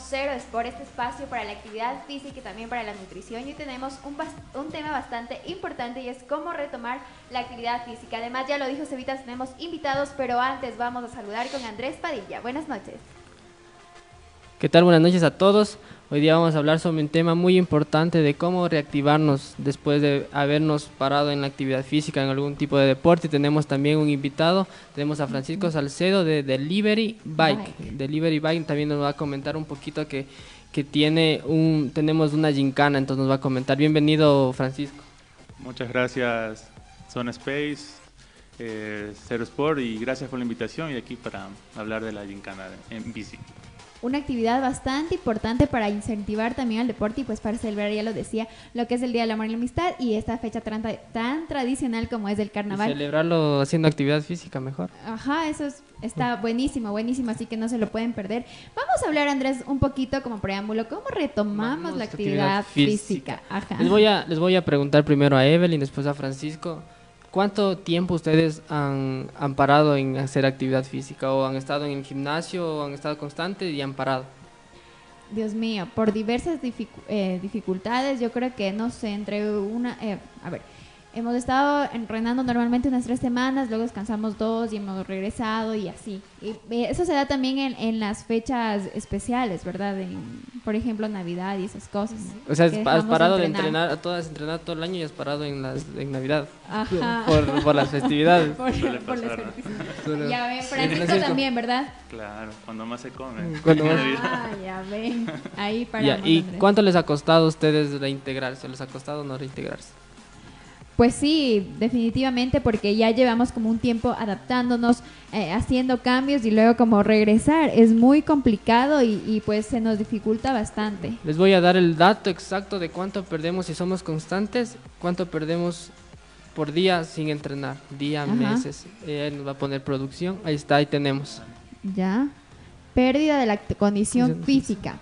somos Cero Sport, este espacio para la actividad física y también para la nutrición. Y tenemos un, un tema bastante importante y es cómo retomar la actividad física. Además, ya lo dijo Cevitas, tenemos invitados, pero antes vamos a saludar con Andrés Padilla. Buenas noches. ¿Qué tal? Buenas noches a todos. Hoy día vamos a hablar sobre un tema muy importante de cómo reactivarnos después de habernos parado en la actividad física, en algún tipo de deporte. Tenemos también un invitado, tenemos a Francisco Salcedo de Delivery Bike. Delivery Bike también nos va a comentar un poquito que, que tiene un, tenemos una gincana, entonces nos va a comentar. Bienvenido Francisco. Muchas gracias Zone Space, eh, Zero Sport y gracias por la invitación y aquí para hablar de la gincana en bici una actividad bastante importante para incentivar también al deporte y pues para celebrar, ya lo decía, lo que es el Día del Amor y la Amistad y esta fecha tan, tan tradicional como es el carnaval. celebrarlo haciendo actividad física mejor. Ajá, eso está buenísimo, buenísimo, así que no se lo pueden perder. Vamos a hablar, Andrés, un poquito como preámbulo, ¿cómo retomamos la actividad, física? Ajá. Les voy, a, les voy a preguntar primero a Evelyn, después a Francisco. ¿Cuánto tiempo ustedes han, parado en hacer actividad física? ¿O han estado en el gimnasio o han estado constantes y han parado? Dios mío, por diversas eh, dificultades, yo creo que, no sé, entre una... Eh, a ver, hemos estado entrenando normalmente unas tres semanas, luego descansamos dos y hemos regresado y así. Y eso se da también en, las fechas especiales, ¿verdad? por ejemplo, Navidad y esas cosas. O sea, has parado de entrenar, todas entrenar todo el año y has parado en, las, en Navidad. Ajá. Por, las festividades. por, las festividades. Ya ven, Francisco también, ¿verdad? Claro, cuando más se come. Ah, ya ven. Ahí para. ¿Y cuánto les ha costado a ustedes reintegrarse? ¿Les ha costado no reintegrarse? Pues sí, definitivamente, porque ya llevamos como un tiempo adaptándonos, eh, haciendo cambios y luego como regresar. Es muy complicado y, pues se nos dificulta bastante. Les voy a dar el dato exacto de cuánto perdemos si somos constantes, cuánto perdemos por día sin entrenar, día, meses. Eh, nos va a poner producción, ahí está, ahí tenemos. Ya, pérdida de la condición física.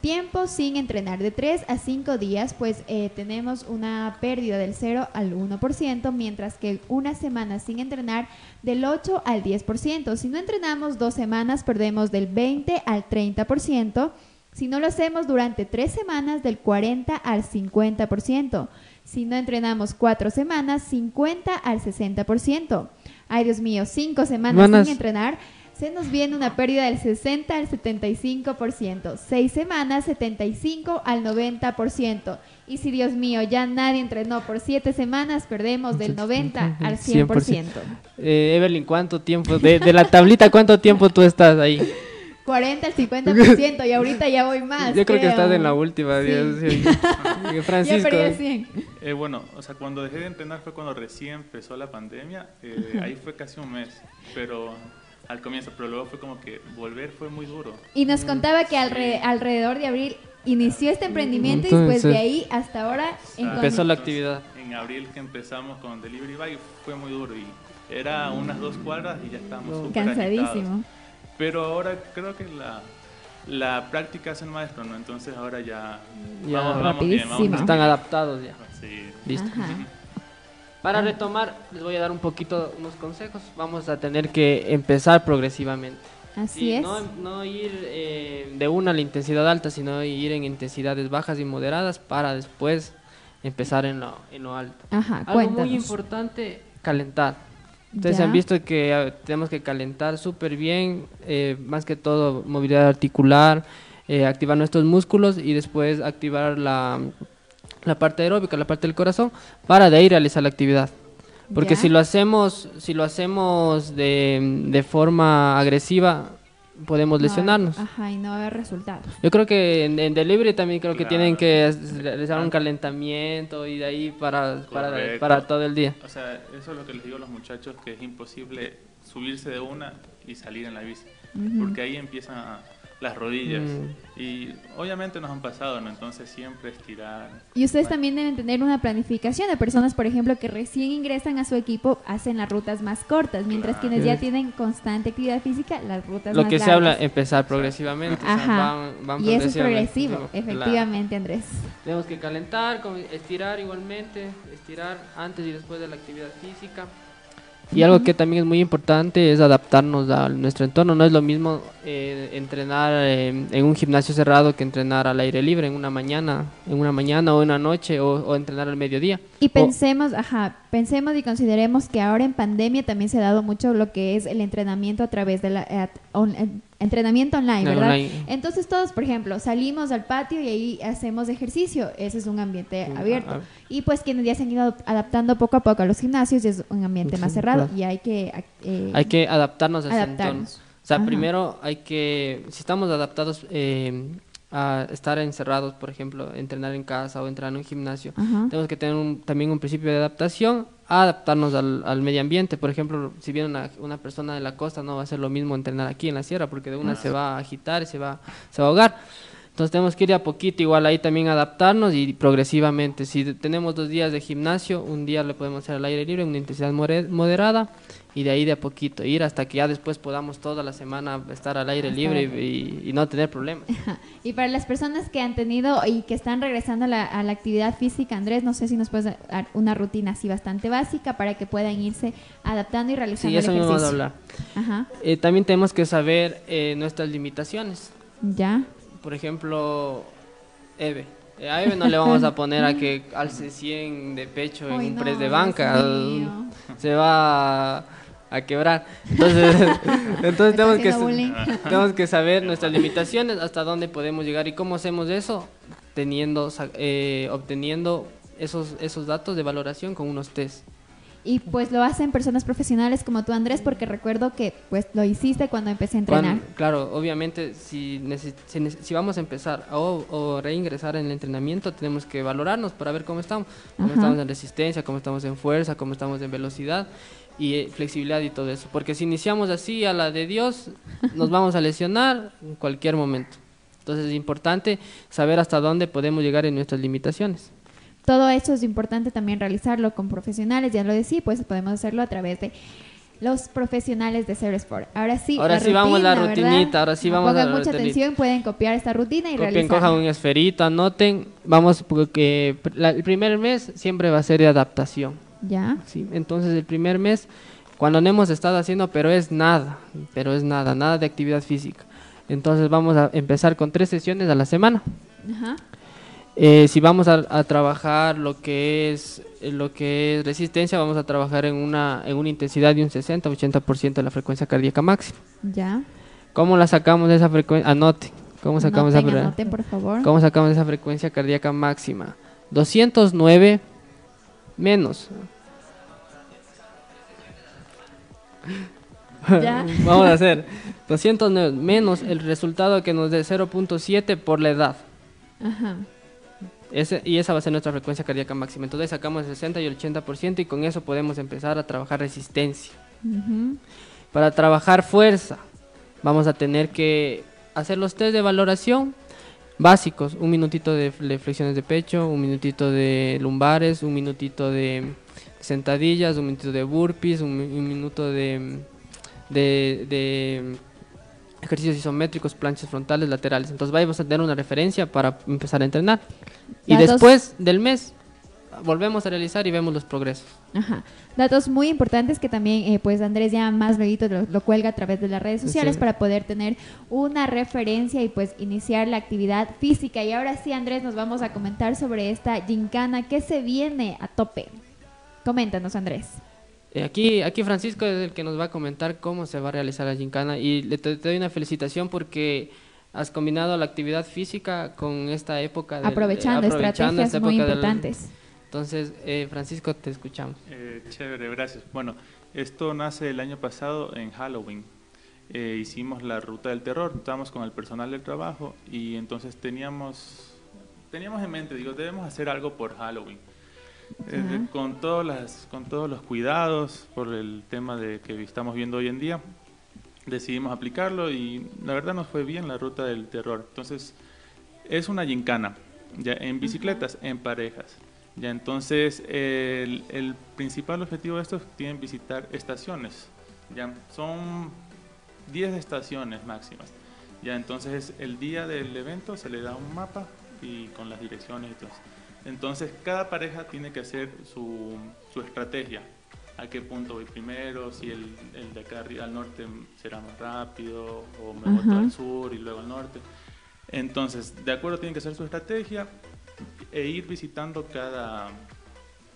Tiempo sin entrenar de 3 a 5 días, pues eh, tenemos una pérdida del 0 al 1%, mientras que una semana sin entrenar del 8 al 10%. Si no entrenamos dos semanas, perdemos del 20 al 30%. Si no lo hacemos durante tres semanas, del 40 al 50%. Si no entrenamos cuatro semanas, 50 al 60%. Ay, Dios mío, cinco semanas sin entrenar se nos viene una pérdida del 60 al 75%, seis semanas 75 al 90%. Y si Dios mío, ya nadie entrenó por siete semanas, perdemos del 90 al 100%. Eh, Evelyn, ¿cuánto tiempo? De, la tablita, ¿cuánto tiempo tú estás ahí? 40 al 50% y ahorita ya voy más. Yo creo, que estás en la última. Francisco. Ya 100. Eh, bueno, o sea, cuando dejé de entrenar fue cuando recién empezó la pandemia. Eh, ahí fue casi un mes. Pero al comienzo, pero luego fue como que volver fue muy duro. Y nos contaba que alrededor de abril inició este emprendimiento y pues de ahí hasta ahora empezó la actividad. En abril que empezamos con Delivery Bike fue muy duro y era unas dos cuadras y ya estábamos súper Cansadísimo. Pero ahora creo que la, la práctica es el maestro, ¿no? Entonces ahora ya, ya vamos, bien, Están adaptados ya. Sí. Listo. Para retomar, les voy a dar un poquito unos consejos. Vamos a tener que empezar progresivamente. Así es. No, ir eh, de una a la intensidad alta, sino ir en intensidades bajas y moderadas para después empezar en lo, en lo alto. Ajá, Algo muy importante, calentar. Ustedes han visto que ah, tenemos que calentar súper bien, eh, más que todo movilidad articular, eh, activar nuestros músculos y después activar la la parte aeróbica, la parte del corazón, para de ahí realizar la actividad. Porque si lo hacemos, si lo hacemos de, de forma agresiva, podemos lesionarnos. Ajá, y no va a haber resultados. Yo creo que en, delivery también creo que tienen que realizar un calentamiento y de ahí para, para, para, todo el día. O sea, eso es lo que les digo a los muchachos, que es imposible subirse de una y salir en la bici. Porque ahí empiezan a las rodillas. Mm. Y obviamente nos han pasado, ¿no? Entonces siempre estirar. Y ustedes también deben tener una planificación de personas, por ejemplo, que recién ingresan a su equipo, hacen las rutas más cortas, mientras quienes ya tienen constante actividad física, las rutas Lo más que se habla, empezar progresivamente. Ajá. y eso es progresivo, efectivamente, Andrés. Tenemos que calentar, estirar igualmente, estirar antes y después de la actividad física. Y algo que también es muy importante es adaptarnos a nuestro entorno. No es lo mismo eh, entrenar eh, en un gimnasio cerrado que entrenar al aire libre en una mañana, en una mañana o en una noche o, entrenar al mediodía. Y pensemos, ajá, pensemos y consideremos que ahora en pandemia también se ha dado mucho lo que es el entrenamiento a través de la eh, entrenamiento online, ¿verdad? Entonces todos, por ejemplo, salimos al patio y ahí hacemos ejercicio. Ese es un ambiente abierto. Y pues quienes ya se han ido adaptando poco a poco a los gimnasios es un ambiente más cerrado y hay que... Eh, hay que adaptarnos a adaptarnos. O sea, primero hay que, si estamos adaptados eh, a estar encerrados, por ejemplo, entrenar en casa o entrenar en un gimnasio, tenemos que tener también un principio de adaptación a adaptarnos al, medio ambiente. Por ejemplo, si viene una, una, persona de la costa, no va a ser lo mismo entrenar aquí en la sierra, porque de una se va a agitar y se va, se va a ahogar. Entonces tenemos que ir a poquito, igual ahí también adaptarnos y progresivamente. Si tenemos dos días de gimnasio, un día lo podemos hacer al aire libre, una intensidad moderada y de ahí de a poquito ir hasta que ya después podamos toda la semana estar al aire libre y, no tener problemas. y para las personas que han tenido y que están regresando a la, actividad física, Andrés, no sé si nos puedes dar una rutina así bastante básica para que puedan irse adaptando y realizando sí, eso el vamos a hablar. Eh, también tenemos que saber eh, nuestras limitaciones. Ya. Por ejemplo, Eve. A Eve no le vamos a poner a que alce 100 de pecho en un press de banca. Se va a quebrar. Entonces, entonces tenemos, que, tenemos que saber nuestras limitaciones, hasta dónde podemos llegar y cómo hacemos eso, teniendo, eh, obteniendo esos, esos datos de valoración con unos test. Y pues lo hacen personas profesionales como tú, Andrés, porque recuerdo que pues lo hiciste cuando empecé a entrenar. claro, obviamente si, si, vamos a empezar o, reingresar en el entrenamiento, tenemos que valorarnos para ver cómo estamos. Cómo estamos en resistencia, cómo estamos en fuerza, cómo estamos en velocidad y eh, flexibilidad y todo eso. Porque si iniciamos así a la de Dios, nos vamos a lesionar en cualquier momento. Entonces es importante saber hasta dónde podemos llegar en nuestras limitaciones todo esto es importante también realizarlo con profesionales, ya lo decía, pues podemos hacerlo a través de los profesionales de Zero Sport. Ahora sí, ahora sí vamos a la rutinita, ahora sí vamos Pongan mucha atención, pueden copiar esta rutina y Copien, cojan un esferito, anoten, vamos porque el primer mes siempre va a ser de adaptación. Ya. Sí, entonces el primer mes cuando no hemos estado haciendo, pero es nada, pero es nada, nada de actividad física. Entonces vamos a empezar con tres sesiones a la semana. Ajá. Eh, si vamos a, trabajar lo que es eh, lo que es resistencia, vamos a trabajar en una en una intensidad de un 60-80% de la frecuencia cardíaca máxima. Ya. ¿Cómo la sacamos de esa frecuencia? Anote. ¿Cómo sacamos esa frecuencia? por favor. ¿Cómo sacamos esa frecuencia cardíaca máxima? 209 menos. ¿Ya? Vamos a hacer 209 menos el resultado que nos dé 0.7 por la edad. Ajá y esa va a ser nuestra frecuencia cardíaca máxima. Entonces sacamos el 60 y el 80% y con eso podemos empezar a trabajar resistencia. Para trabajar fuerza, vamos a tener que hacer los test de valoración básicos. Un minutito de flexiones de pecho, un minutito de lumbares, un minutito de sentadillas, un minutito de burpees, un, minuto de, de ejercicios isométricos, planchas frontales, laterales. Entonces vamos a tener una referencia para empezar a entrenar. Y después del mes volvemos a realizar y vemos los progresos. Ajá. Datos muy importantes que también, eh, pues Andrés ya más luego lo, lo, cuelga a través de las redes sociales para poder tener una referencia y pues iniciar la actividad física. Y ahora sí, Andrés, nos vamos a comentar sobre esta gincana que se viene a tope. Coméntanos, Andrés. Eh, aquí, aquí Francisco es el que nos va a comentar cómo se va a realizar la gincana y le te, doy una felicitación porque has combinado la actividad física con esta época. De, aprovechando, estrategias muy importantes. entonces, eh, Francisco, te escuchamos. Eh, chévere, gracias. Bueno, esto nace el año pasado en Halloween. hicimos la ruta del terror, estábamos con el personal del trabajo y entonces teníamos, teníamos en mente, digo, debemos hacer algo por Halloween con, todas las, con todos los cuidados por el tema de que estamos viendo hoy en día, decidimos aplicarlo y la verdad nos fue bien la ruta del terror. Entonces, es una gincana, ya en bicicletas, en parejas. Ya entonces, el, el, principal objetivo de esto es visitar estaciones. Ya son 10 estaciones máximas. Ya entonces, el día del evento se le da un mapa y con las direcciones y todo. Entonces, cada pareja tiene que hacer su, su estrategia a qué punto voy primero, si el, el de acá arriba al norte será más rápido o me voy al sur y luego al norte. Entonces, de acuerdo tiene que ser su estrategia e ir visitando cada,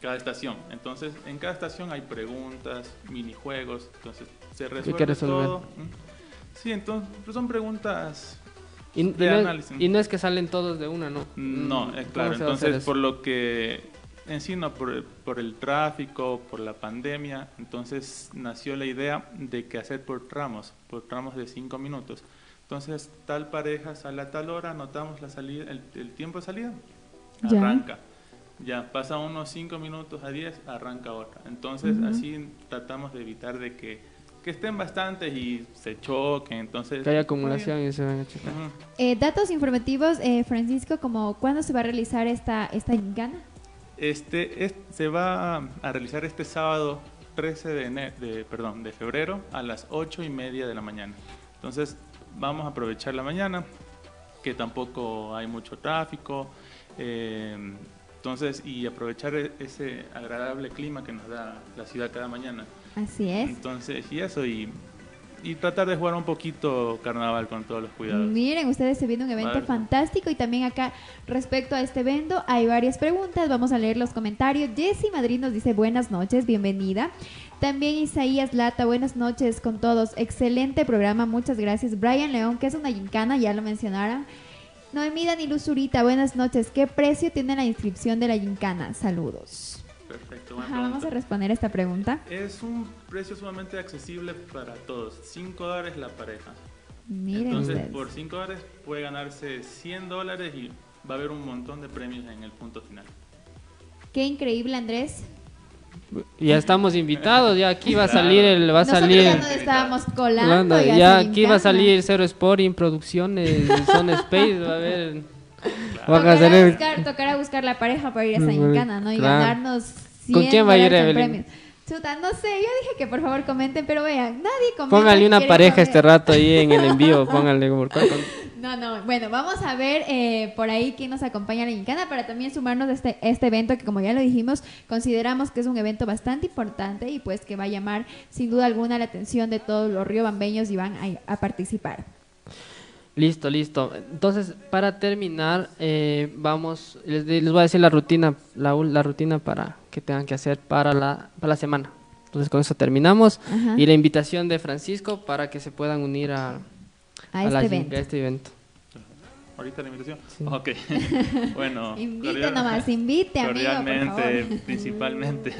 cada estación. Entonces, en cada estación hay preguntas, minijuegos, entonces se resuelve todo. Sí, entonces pues son preguntas y, de análisis. y no es que salen todos de una, ¿no? No, es claro. Entonces, por lo que encima por, por el tráfico, por la pandemia, entonces nació la idea de que hacer por tramos, por tramos de cinco minutos. Entonces, tal pareja sale a tal hora, anotamos la salida, el, tiempo de salida, arranca. Ya, pasa unos 5 minutos a 10, arranca otra. Entonces, así tratamos de evitar de que, que, estén bastantes y se choquen. Entonces, que haya acumulación y se van a chocar. Eh, datos informativos, eh, Francisco, como ¿cuándo se va a realizar esta, esta gincana? Este, se va a realizar este sábado 13 de, de, perdón, de febrero a las 8 y media de la mañana. Entonces, vamos a aprovechar la mañana, que tampoco hay mucho tráfico, eh, entonces, y aprovechar e-, ese agradable clima que nos da la ciudad cada mañana. Así es. Entonces, y eso, y, y tratar de jugar un poquito carnaval con todos los cuidados. Miren, ustedes se viene un evento fantástico y también acá respecto a este evento hay varias preguntas, vamos a leer los comentarios. Jessy Madrid nos dice buenas noches, bienvenida. También Isaías Lata, buenas noches con todos. Excelente programa, muchas gracias. Brian León, que es una gincana, ya lo mencionaron. Noemí Dani Luzurita, buenas noches. ¿Qué precio tiene la inscripción de la gincana? Saludos. Perfecto. vamos a responder esta pregunta. Es un precio sumamente accesible para todos. 5 dólares la pareja. Miren Entonces, por 5 dólares puede ganarse 100 dólares y va a haber un montón de premios en el punto final. Qué increíble, Andrés. Ya estamos invitados, ya aquí va a salir el va a salir ya no estábamos colando, ya, aquí va a salir Zero Sporting Producciones, Son Space, va a haber tocará, buscar, tocará buscar la pareja para ir a esa gincana, ¿no? Y ganarnos 100 ¿Con quién va a ir Evelyn? Chuta, no sé, yo dije que por favor comenten, pero vean, nadie comenta. Póngale una pareja este rato ahí en el envío, póngale por No, no, bueno, vamos a ver eh, por ahí quién nos acompaña a la Gincana para también sumarnos a este, este evento que como ya lo dijimos, consideramos que es un evento bastante importante y pues que va a llamar sin duda alguna la atención de todos los riobambeños y van a, participar. Listo, listo. Entonces, para terminar, eh, vamos, les, les, voy a decir la rutina, la, la rutina para que tengan que hacer para la, para la semana. Entonces con eso terminamos. Y la invitación de Francisco para que se puedan unir a, a, este, evento. este, evento. ¿Ahorita la invitación? Ok. bueno. Invite nomás, invite, amigo, principalmente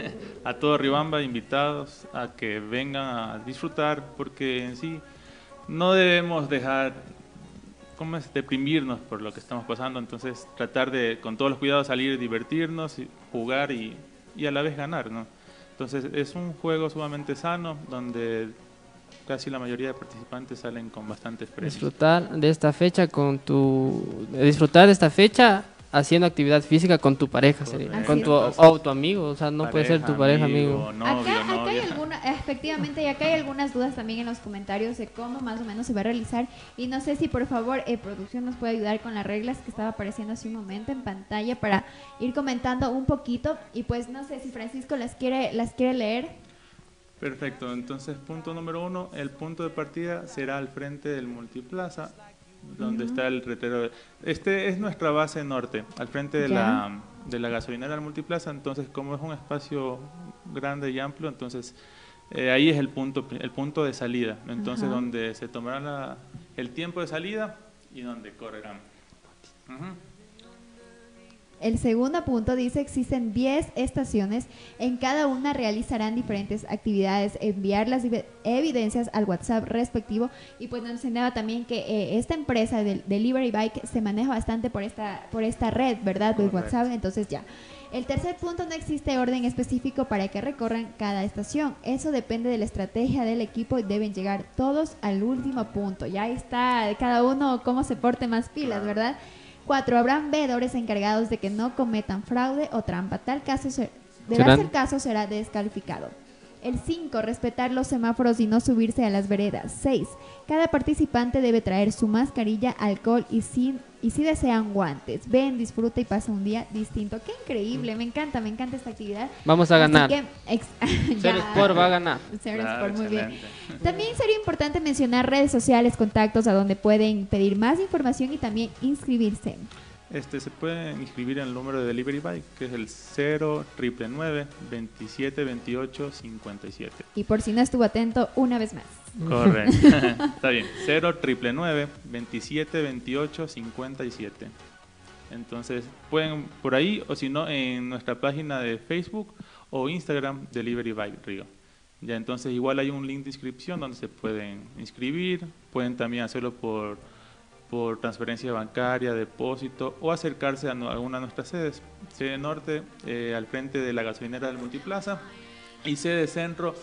a todo Ribamba, invitados a que vengan a disfrutar, porque en sí no debemos dejar ¿cómo es? deprimirnos por lo que estamos pasando, entonces tratar de con todos los cuidados salir, divertirnos, jugar y y a la vez ganar, ¿no? Entonces es un juego sumamente sano donde casi la mayoría de participantes salen con bastantes premios. Disfrutar de esta fecha con tu disfrutar de esta fecha haciendo actividad física con tu pareja, con tu, o tu amigo, o sea, no puede ser tu pareja, amigo. acá, hay alguna, efectivamente, y acá hay algunas dudas también en los comentarios de cómo más o menos se va a realizar. Y no sé si por favor, eh, producción nos puede ayudar con las reglas que estaba apareciendo hace un momento en pantalla para ir comentando un poquito. Y pues no sé si Francisco las quiere, las quiere leer. Perfecto, entonces punto número uno, el punto de partida será al frente del multiplaza donde está el retero. Este es nuestra base norte, al frente de, la, de la gasolinera del multiplaza, entonces como es un espacio grande y amplio, entonces eh, ahí es el punto, el punto de salida, entonces donde se tomará el tiempo de salida y donde correrán. El segundo punto dice existen 10 estaciones, en cada una realizarán diferentes actividades, enviar las evidencias al WhatsApp respectivo y pues nos enseñaba también que eh, esta empresa de Delivery Bike se maneja bastante por esta, por esta red, ¿verdad? De WhatsApp, entonces ya. El tercer punto, no existe orden específico para que recorran cada estación. Eso depende de la estrategia del equipo y deben llegar todos al último punto. Ya está cada uno cómo se porte más pilas, ¿verdad? Cuatro, habrán veedores encargados de que no cometan fraude o trampa. Tal caso, de darse el caso, será descalificado. El 5, respetar los semáforos y no subirse a las veredas. 6, cada participante debe traer su mascarilla, alcohol y, sin, y si desean guantes. Ven, disfruta y pasa un día distinto. Qué increíble, me encanta, me encanta esta actividad. Vamos a ganar. Ser Sport va a ganar. Ser Sport, muy bien. También sería importante mencionar redes sociales, contactos a donde pueden pedir más información y también inscribirse. Este, se puede inscribir en el número de Delivery Bike, que es el 0 27 28 57. Y por si no estuvo atento, una vez más. Correcto. Está bien. 0 27 28 57. Entonces, pueden por ahí o si no, en nuestra página de Facebook o Instagram, Delivery Bike Río. Ya entonces, igual hay un link de inscripción donde se pueden inscribir. Pueden también hacerlo por por transferencia bancaria, depósito o acercarse a alguna de nuestras sedes. Sede norte eh, al frente de la gasolinera del Multiplaza y sede centro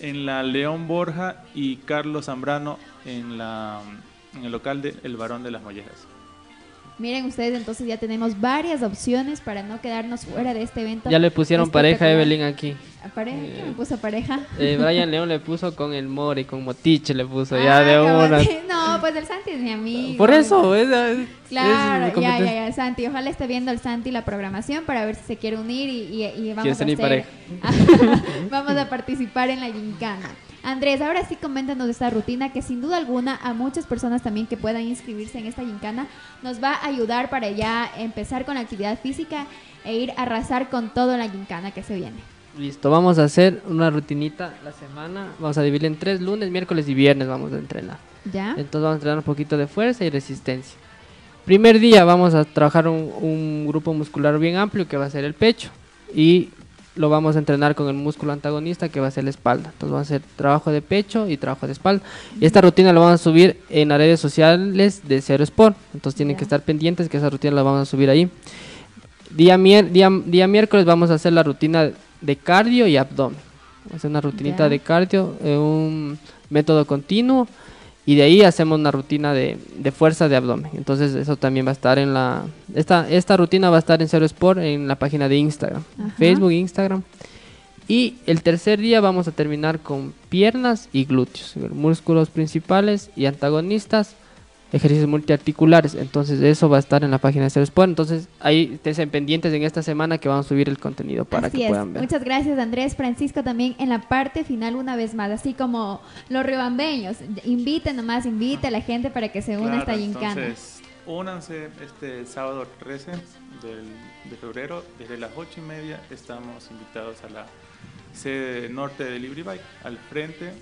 en la León Borja y Carlos Zambrano en, la, en el local de El Barón de las Mollejas. Miren ustedes, entonces ya tenemos varias opciones para no quedarnos fuera de este evento. Ya le pusieron pareja a Evelyn aquí. ¿Pareja? ¿Quién me puso pareja? Eh, Brian León le puso con el Mori, con Motiche le puso ya ah, de una. No, pues el Santi es mi amigo. Por eso, es, Claro, ya, ya, ya, Santi. Ojalá esté viendo el Santi la programación para ver si se quiere unir y, y, vamos a hacer... vamos a participar en la gincana. Andrés, ahora sí coméntanos de esta rutina que sin duda alguna a muchas personas también que puedan inscribirse en esta gincana nos va a ayudar para ya empezar con la actividad física e ir a arrasar con todo la gincana que se viene. Listo, vamos a hacer una rutinita la semana. Vamos a dividir en tres, lunes, miércoles y viernes vamos a entrenar. ¿Ya? Entonces vamos a entrenar un poquito de fuerza y resistencia. Primer día vamos a trabajar un, un grupo muscular bien amplio que va a ser el pecho. Y lo vamos a entrenar con el músculo antagonista que va a ser la espalda. Entonces va a ser trabajo de pecho y trabajo de espalda. Y esta rutina la vamos a subir en las redes sociales de Cero Sport. Entonces tienen que estar pendientes que esa rutina la vamos a subir ahí. Día, día, miércoles vamos a hacer la rutina de cardio y abdomen. Vamos a hacer una rutinita de cardio, eh, un método continuo y de ahí hacemos una rutina de, fuerza de abdomen. Entonces eso también va a estar en la... Esta, esta rutina va a estar en Cero Sport en la página de Instagram, Facebook, Instagram. Y el tercer día vamos a terminar con piernas y glúteos, músculos principales y antagonistas ejercicios multiarticulares. Entonces eso va a estar en la página de Sport. Entonces ahí estén pendientes en esta semana que vamos a subir el contenido para que puedan ver. Muchas gracias Andrés, Francisco también en la parte final una vez más, así como los riobambeños. Inviten nomás, invite a la gente para que se una a esta gincana. Entonces, únanse este sábado 13 de febrero, desde las 8 y media estamos invitados a la sede norte de Libri Bike, al frente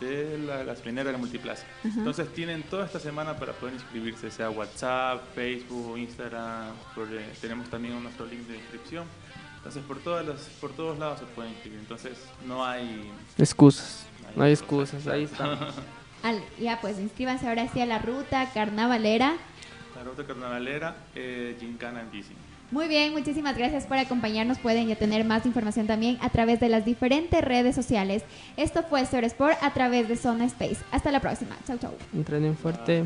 de la gasolinera de la Multiplaza. Entonces tienen toda esta semana para poder inscribirse, sea WhatsApp, Facebook, Instagram, tenemos también nuestro link de inscripción. Entonces por todas las, por todos lados se pueden inscribir. Entonces no hay excusas. No hay, excusas, ahí está. ya pues inscríbanse ahora sí a la ruta carnavalera. La ruta carnavalera, eh, Gincana en bici. Muy bien, muchísimas gracias por acompañarnos. Pueden ya tener más información también a través de las diferentes redes sociales. Esto fue Sor Sport a través de Zona Space. Hasta la próxima. Chau, chau. Entrenen fuerte.